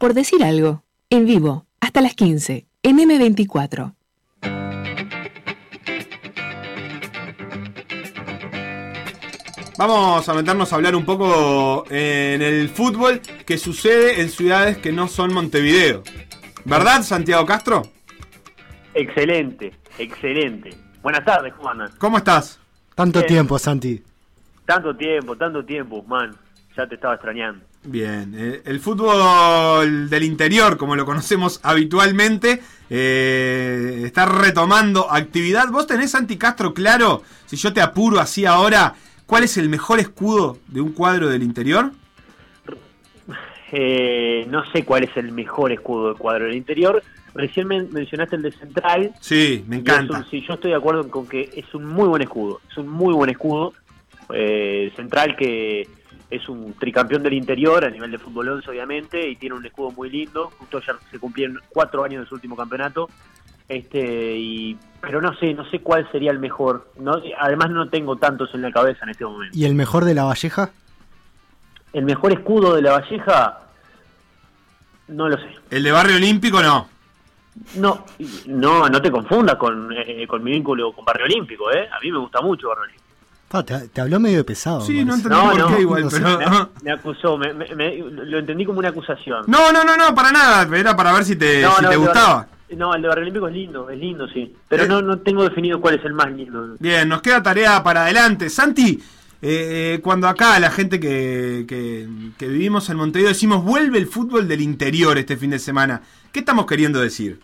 por decir algo, en vivo, hasta las 15, en M24. Vamos a meternos a hablar un poco en el fútbol que sucede en ciudades que no son Montevideo. ¿Verdad, Santiago Castro? Excelente, excelente. Buenas tardes, Juan. ¿Cómo estás? Tanto tiempo, Santi. Tanto tiempo, tanto tiempo, man. Ya te estaba extrañando. Bien, eh, el fútbol del interior, como lo conocemos habitualmente, eh, está retomando actividad. ¿Vos tenés, Santi Castro, claro, si yo te apuro así ahora, cuál es el mejor escudo de un cuadro del interior? Eh, no sé cuál es el mejor escudo del cuadro del interior. Recién mencionaste el de Central. Sí, me encanta. sí, yo estoy de acuerdo con que es un muy buen escudo. Es un muy buen escudo. Central que es un tricampeón del interior a nivel de fútbol 11 obviamente y tiene un escudo muy lindo. Justo ya se cumplieron cuatro años de su último campeonato. Este y pero no sé no sé cuál sería el mejor. No además no tengo tantos en la cabeza en este momento. Y el mejor de la Valleja el mejor escudo de la Valleja no lo sé. El de Barrio Olímpico no no no no te confundas con, eh, con mi vínculo con Barrio Olímpico eh. A mí me gusta mucho Barrio Olímpico te, habló medio pesado. Sí, no entendí por qué igual, pero... Me, acusó, me, lo entendí como una acusación. No, no, no, no, para nada, era para ver si te, si te gustaba. no, el de Barrio Olímpico es lindo, es lindo, sí. Pero eh. no, no tengo definido cuál es el más lindo. Bien, nos queda tarea para adelante. Santi, eh, eh, cuando acá la gente que, que, que vivimos en Montevideo decimos vuelve el fútbol del interior este fin de semana, ¿qué estamos queriendo decir?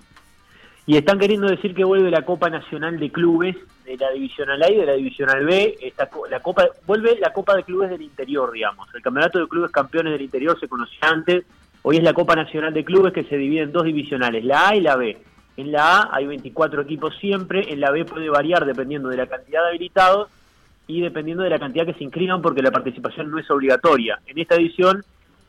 Y están queriendo decir que vuelve la Copa Nacional de Clubes de la Divisional A y de la Divisional B. Esta, la Copa Vuelve la Copa de Clubes del Interior, digamos. El Campeonato de Clubes Campeones del Interior se conocía antes. Hoy es la Copa Nacional de Clubes que se divide en dos divisionales, la A y la B. En la A hay 24 equipos siempre, en la B puede variar dependiendo de la cantidad de habilitados y dependiendo de la cantidad que se inscriban porque la participación no es obligatoria. En esta edición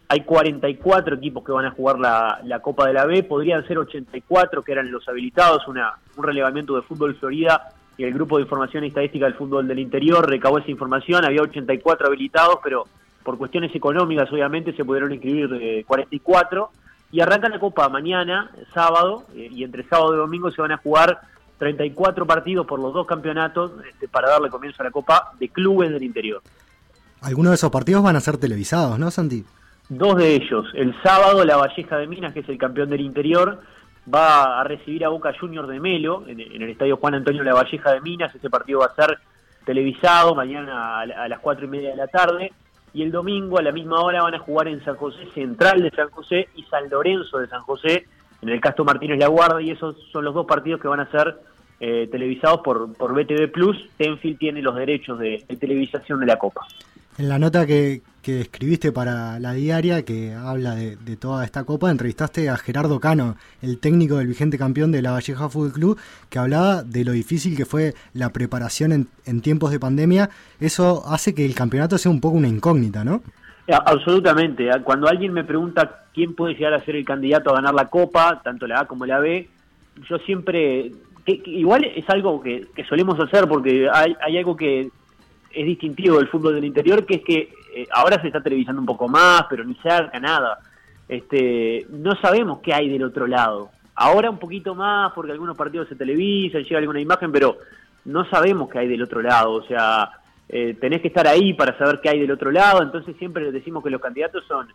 hay 44 equipos que van a jugar la, Copa de la B, podrían ser 84 que eran los habilitados, una, un relevamiento de fútbol Florida y el grupo de información y estadística del fútbol del interior recabó esa información, había 84 habilitados, pero por cuestiones económicas obviamente se pudieron inscribir 44 eh, y arranca la Copa mañana, sábado, eh, y entre sábado y domingo se van a jugar 34 partidos por los dos campeonatos este, para darle comienzo a la Copa de clubes del interior. Algunos de esos partidos van a ser televisados, ¿no, Santi? Dos de ellos. El sábado, la Valleja de Minas, que es el campeón del interior, va a recibir a Boca Juniors de Melo en, el estadio Juan Antonio La Valleja de Minas. Ese partido va a ser televisado mañana a, las cuatro y media de la tarde. Y el domingo a la misma hora van a jugar en San José Central de San José y San Lorenzo de San José en el Castro Martínez La Guardia. Y esos son los dos partidos que van a ser eh, televisados por, por BTV Plus. Tenfield tiene los derechos de televisación de la Copa. En la nota que, escribiste para la diaria, que habla de, toda esta copa, entrevistaste a Gerardo Cano, el técnico del vigente campeón de la Valleja Fútbol Club, que hablaba de lo difícil que fue la preparación en, tiempos de pandemia. Eso hace que el campeonato sea un poco una incógnita, ¿no? Absolutamente. Cuando alguien me pregunta quién puede llegar a ser el candidato a ganar la copa, tanto la A como la B, yo siempre igual es algo que, solemos hacer porque hay, algo que es distintivo del fútbol del interior, que es que eh, ahora se está televisando un poco más, pero ni cerca, nada. Este, no sabemos qué hay del otro lado. Ahora un poquito más, porque algunos partidos se televisan, llega alguna imagen, pero no sabemos qué hay del otro lado. O sea, eh, tenés que estar ahí para saber qué hay del otro lado. Entonces siempre decimos que los candidatos son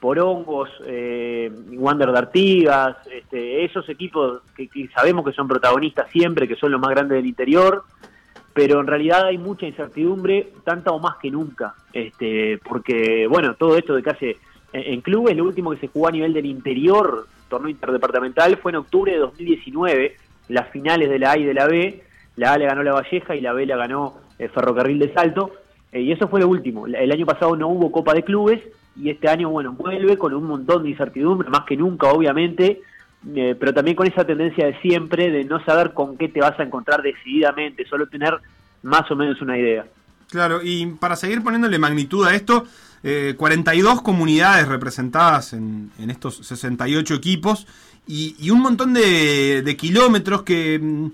Porongos, eh, Wander de Artigas, este, esos equipos que, que sabemos que son protagonistas siempre, que son los más grandes del interior pero en realidad hay mucha incertidumbre, tanta o más que nunca, este, porque bueno, todo esto de que hace en, clubes, lo último que se jugó a nivel del interior, torneo interdepartamental, fue en octubre de 2019, las finales de la A y de la B, la A le ganó la Valleja y la B la ganó el Ferrocarril de Salto, eh, y eso fue lo último, el año pasado no hubo Copa de Clubes, y este año, bueno, vuelve con un montón de incertidumbre, más que nunca, obviamente, eh, pero también con esa tendencia de siempre de no saber con qué te vas a encontrar decididamente, solo tener más o menos una idea. Claro, y para seguir poniéndole magnitud a esto, 42 eh, comunidades representadas en, estos 68 equipos y, un montón de, kilómetros que mm,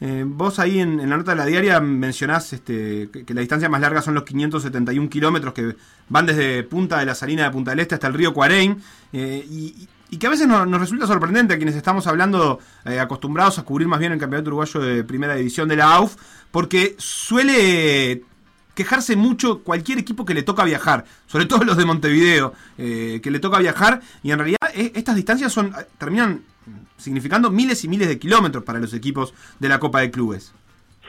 eh, vos ahí en, la nota de la diaria mencionás este, que, la distancia más larga son los 571 kilómetros que van desde Punta de la Salina de Punta del Este hasta el río Cuarein. y, y que a veces nos, resulta sorprendente a quienes estamos hablando, eh, acostumbrados a cubrir más bien el Campeonato Uruguayo de Primera División de la AUF, porque suele quejarse mucho cualquier equipo que le toca viajar, sobre todo los de Montevideo, eh, que le toca viajar, y en realidad eh, estas distancias son terminan significando miles y miles de kilómetros para los equipos de la Copa de Clubes.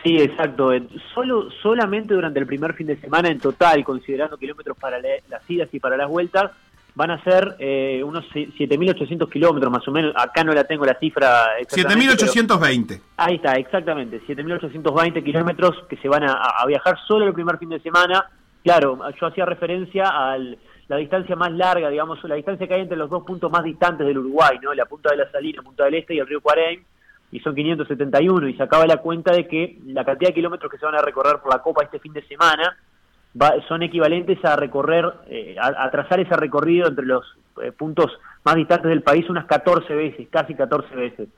Sí, exacto. Solo, solamente durante el primer fin de semana en total, considerando kilómetros para las idas y para las vueltas, van a ser eh, unos 7.800 kilómetros más o menos. Acá no la tengo la cifra. 7.820. Ahí está, exactamente. 7.820 kilómetros que se van a, viajar solo el primer fin de semana. Claro, yo hacía referencia a la distancia más larga, digamos, la distancia que hay entre los dos puntos más distantes del Uruguay, ¿no? La punta de la Salina, Punta del Este y el río Cuarén y son 571 y sacaba la cuenta de que la cantidad de kilómetros que se van a recorrer por la Copa este fin de semana son equivalentes a recorrer, eh, a, trazar ese recorrido entre los eh, puntos más distantes del país unas 14 veces, casi 14 veces.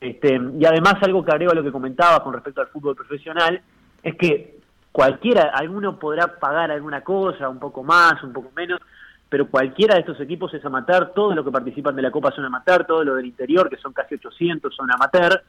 Este, y además algo que agrego a lo que comentaba con respecto al fútbol profesional, es que cualquiera, alguno podrá pagar alguna cosa, un poco más, un poco menos, pero cualquiera de estos equipos es amateur, todos los que participan de la Copa son amateur, todos los del interior, que son casi 800, son amateur,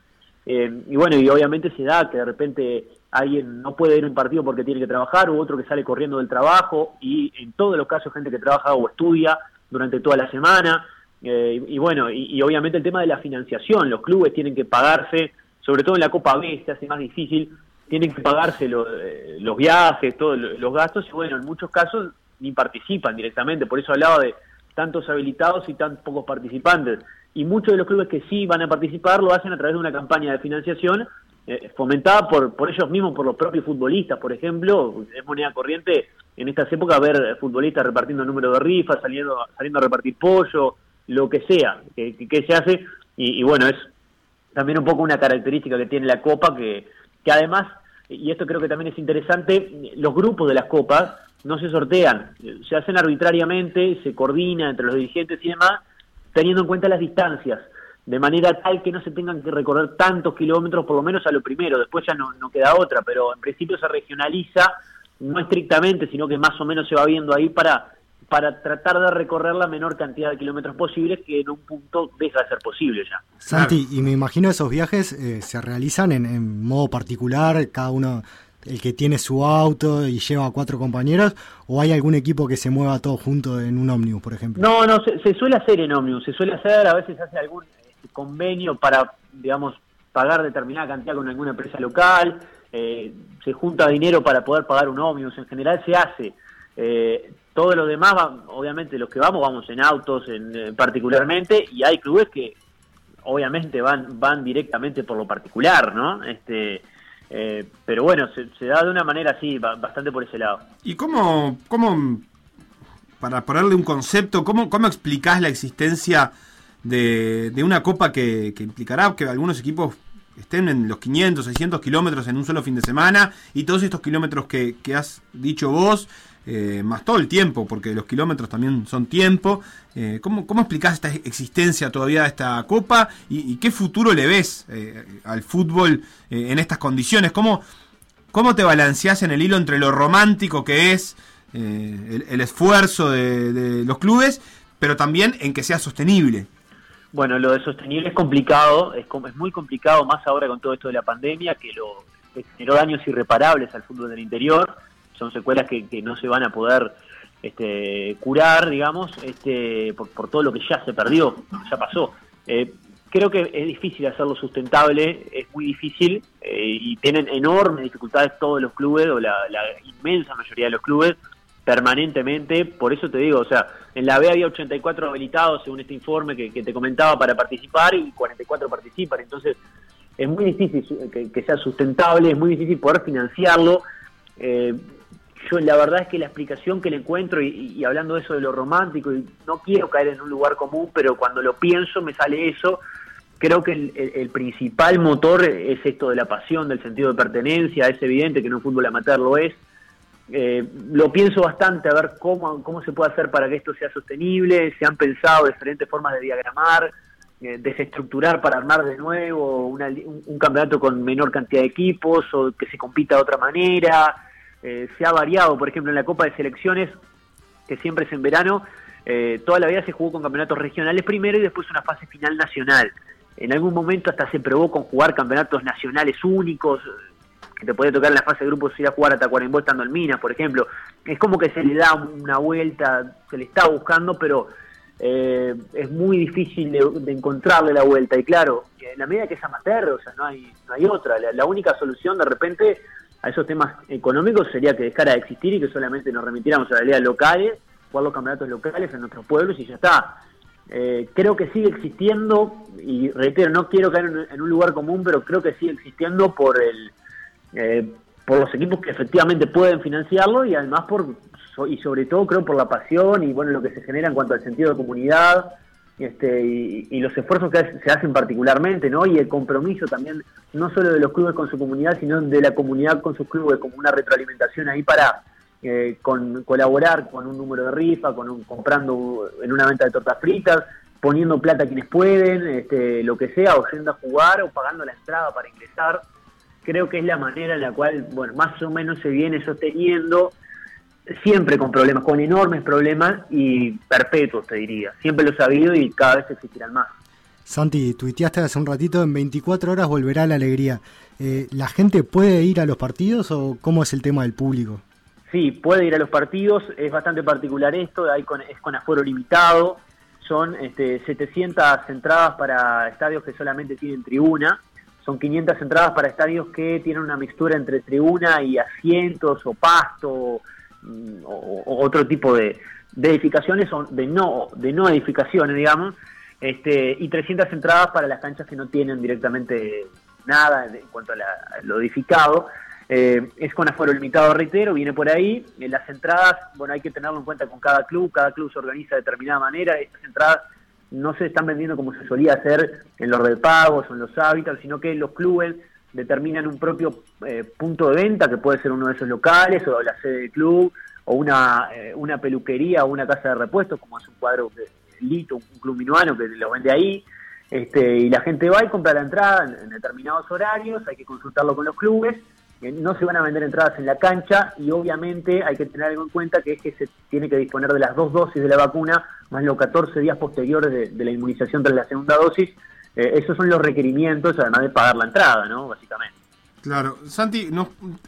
eh, y bueno, y obviamente se da que de repente alguien no puede ir a un partido porque tiene que trabajar, u otro que sale corriendo del trabajo, y en todos los casos gente que trabaja o estudia durante toda la semana, eh, y, bueno, y, obviamente el tema de la financiación, los clubes tienen que pagarse, sobre todo en la Copa B, se hace más difícil, tienen que pagarse eh, los viajes, todos los gastos, y bueno, en muchos casos ni participan directamente, por eso hablaba de tantos habilitados y tan pocos participantes. Y muchos de los clubes que sí van a participar lo hacen a través de una campaña de financiación eh, fomentada por, por ellos mismos, por los propios futbolistas, por ejemplo, es moneda corriente en estas épocas ver futbolistas repartiendo número de rifas, saliendo, saliendo a repartir pollo, lo que sea, que, que, se hace, y, y, bueno, es también un poco una característica que tiene la Copa, que, que además, y esto creo que también es interesante, los grupos de las Copas no se sortean, se hacen arbitrariamente, se coordina entre los dirigentes y demás, teniendo en cuenta las distancias, de manera tal que no se tengan que recorrer tantos kilómetros, por lo menos a lo primero, después ya no, no queda otra, pero en principio se regionaliza, no estrictamente, sino que más o menos se va viendo ahí para para tratar de recorrer la menor cantidad de kilómetros posibles que en un punto deja de ser posible ya. Santi, y me imagino esos viajes eh, se realizan en, en, modo particular, cada uno el que tiene su auto y lleva a cuatro compañeros, o hay algún equipo que se mueva todo junto en un ómnibus, por ejemplo? No, no, se, suele hacer en ómnibus, se suele hacer, a veces hace algún convenio para, digamos, pagar determinada cantidad con alguna empresa local, eh, se junta dinero para poder pagar un ómnibus, en general se hace. Eh, todo lo demás, obviamente los que vamos, vamos en autos en, eh, particularmente, y hay clubes que obviamente van, van directamente por lo particular, ¿no? Este, eh, pero bueno, se, da de una manera así, bastante por ese lado. ¿Y cómo, cómo para ponerle un concepto, cómo, cómo explicás la existencia de, una copa que, implicará que algunos equipos estén en los 500, 600 kilómetros en un solo fin de semana y todos estos kilómetros que, has dicho vos eh, más todo el tiempo, porque los kilómetros también son tiempo. Eh, ¿cómo, ¿Cómo explicás esta existencia todavía de esta Copa y, qué futuro le ves eh, al fútbol en estas condiciones? ¿Cómo, ¿Cómo te balanceás en el hilo entre lo romántico que es el, esfuerzo de, los clubes, pero también en que sea sostenible? Bueno, lo de sostenible es complicado, es, es muy complicado, más ahora con todo esto de la pandemia, que lo generó daños irreparables al fútbol del interior son secuelas que, no se van a poder este, curar, digamos, este, por, todo lo que ya se perdió, ya pasó. Eh, creo que es difícil hacerlo sustentable, es muy difícil eh, y tienen enormes dificultades todos los clubes o la, inmensa mayoría de los clubes permanentemente, por eso te digo, o sea, en la B había 84 habilitados según este informe que, te comentaba para participar y 44 participan, entonces es muy difícil que, sea sustentable, es muy difícil poder financiarlo. Eh, yo la verdad es que la explicación que le encuentro, y, hablando de eso de lo romántico, y no quiero caer en un lugar común, pero cuando lo pienso me sale eso, creo que el, principal motor es esto de la pasión, del sentido de pertenencia, es evidente que en un fútbol amateur lo es. Eh, lo pienso bastante a ver cómo, cómo se puede hacer para que esto sea sostenible, se han pensado diferentes formas de diagramar, eh, desestructurar para armar de nuevo un, un campeonato con menor cantidad de equipos o que se compita de otra manera. Eh, se ha variado, por ejemplo, en la Copa de Selecciones, que siempre es en verano, eh, toda la vida se jugó con campeonatos regionales primero y después una fase final nacional. En algún momento hasta se probó con jugar campeonatos nacionales únicos, que te puede tocar en la fase de grupos ir a jugar a Tacuarembó estando en Minas, por ejemplo. Es como que se le da una vuelta, se le está buscando, pero eh, es muy difícil de, encontrarle la vuelta. Y claro, en la medida que es amateur, o sea, no hay, no hay otra. La, única solución de repente a esos temas económicos sería que dejara de existir y que solamente nos remitiéramos a las ligas locales, jugar los campeonatos locales en nuestros pueblos y ya está. Eh, creo que sigue existiendo, y reitero, no quiero caer en, un lugar común, pero creo que sigue existiendo por el eh, por los equipos que efectivamente pueden financiarlo y además por y sobre todo creo por la pasión y bueno lo que se genera en cuanto al sentido de comunidad este, y, los esfuerzos que se hacen particularmente, ¿no? Y el compromiso también, no solo de los clubes con su comunidad, sino de la comunidad con sus clubes, como una retroalimentación ahí para eh, con, colaborar con un número de rifa, con un, comprando en una venta de tortas fritas, poniendo plata a quienes pueden, este, lo que sea, o yendo a jugar o pagando la entrada para ingresar. Creo que es la manera en la cual, bueno, más o menos se viene sosteniendo siempre con problemas, con enormes problemas y perpetuos, te diría. Siempre lo he sabido y cada vez existirán más. Santi, tuiteaste hace un ratito, en 24 horas volverá la alegría. Eh, ¿La gente puede ir a los partidos o cómo es el tema del público? Sí, puede ir a los partidos, es bastante particular esto, hay con, es con aforo limitado, son este, 700 entradas para estadios que solamente tienen tribuna, son 500 entradas para estadios que tienen una mixtura entre tribuna y asientos o pasto Mm, o, otro tipo de, edificaciones son de no de no edificaciones digamos. Este y 300 entradas para las canchas que no tienen directamente nada en cuanto a, lo edificado. Eh, es con aforo limitado reitero viene por ahí. En las entradas bueno hay que tenerlo en cuenta con cada club. Cada club se organiza de determinada manera. Estas entradas no se están vendiendo como se solía hacer en los repagos o en los hábitats sino que los clubes determinan un propio eh, punto de venta, que puede ser uno de esos locales, o la sede del club, o una, eh, una peluquería, o una casa de repuestos, como es un cuadro de Lito, un club minuano que lo vende ahí. Este, y la gente va y compra la entrada en, determinados horarios, hay que consultarlo con los clubes, eh, no se van a vender entradas en la cancha y obviamente hay que tener algo en cuenta que es que se tiene que disponer de las dos dosis de la vacuna más los 14 días posteriores de, de la inmunización tras la segunda dosis eh, esos son los requerimientos, además de pagar la entrada, ¿no? Básicamente. Claro, Santi,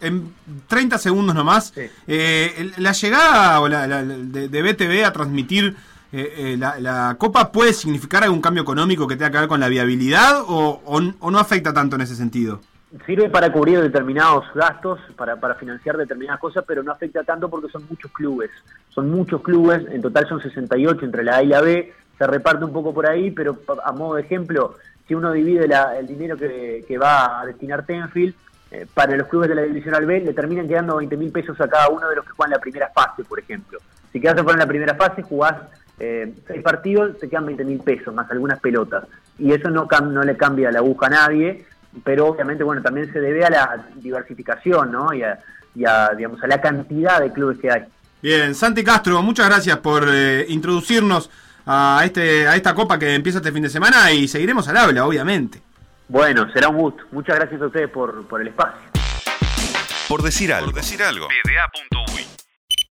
en 30 segundos nomás, eh, la llegada o la, de, BTV a transmitir eh, la, Copa puede significar algún cambio económico que tenga que ver con la viabilidad o, no afecta tanto en ese sentido? Sirve para cubrir determinados gastos, para, para financiar determinadas cosas, pero no afecta tanto porque son muchos clubes. Son muchos clubes, en total son 68 entre la A y la B, se reparte un poco por ahí, pero a modo de ejemplo, si uno divide el dinero que, va a destinar Tenfield, eh, para los clubes de la Divisional B le terminan quedando 20 mil pesos a cada uno de los que juegan la primera fase, por ejemplo. Si quedas fuera en la primera fase, jugás eh, seis partidos, te quedan 20 mil pesos, más algunas pelotas. Y eso no, no le cambia la aguja a nadie, pero obviamente, bueno, también se debe a la diversificación, ¿no? Y a, digamos, a la cantidad de clubes que hay. Bien, Santi Castro, muchas gracias por eh, introducirnos a, este, a esta copa que empieza este fin de semana y seguiremos al habla, obviamente. Bueno, será un gusto. Muchas gracias a ustedes por, por el espacio. Por decir algo. Por decir algo.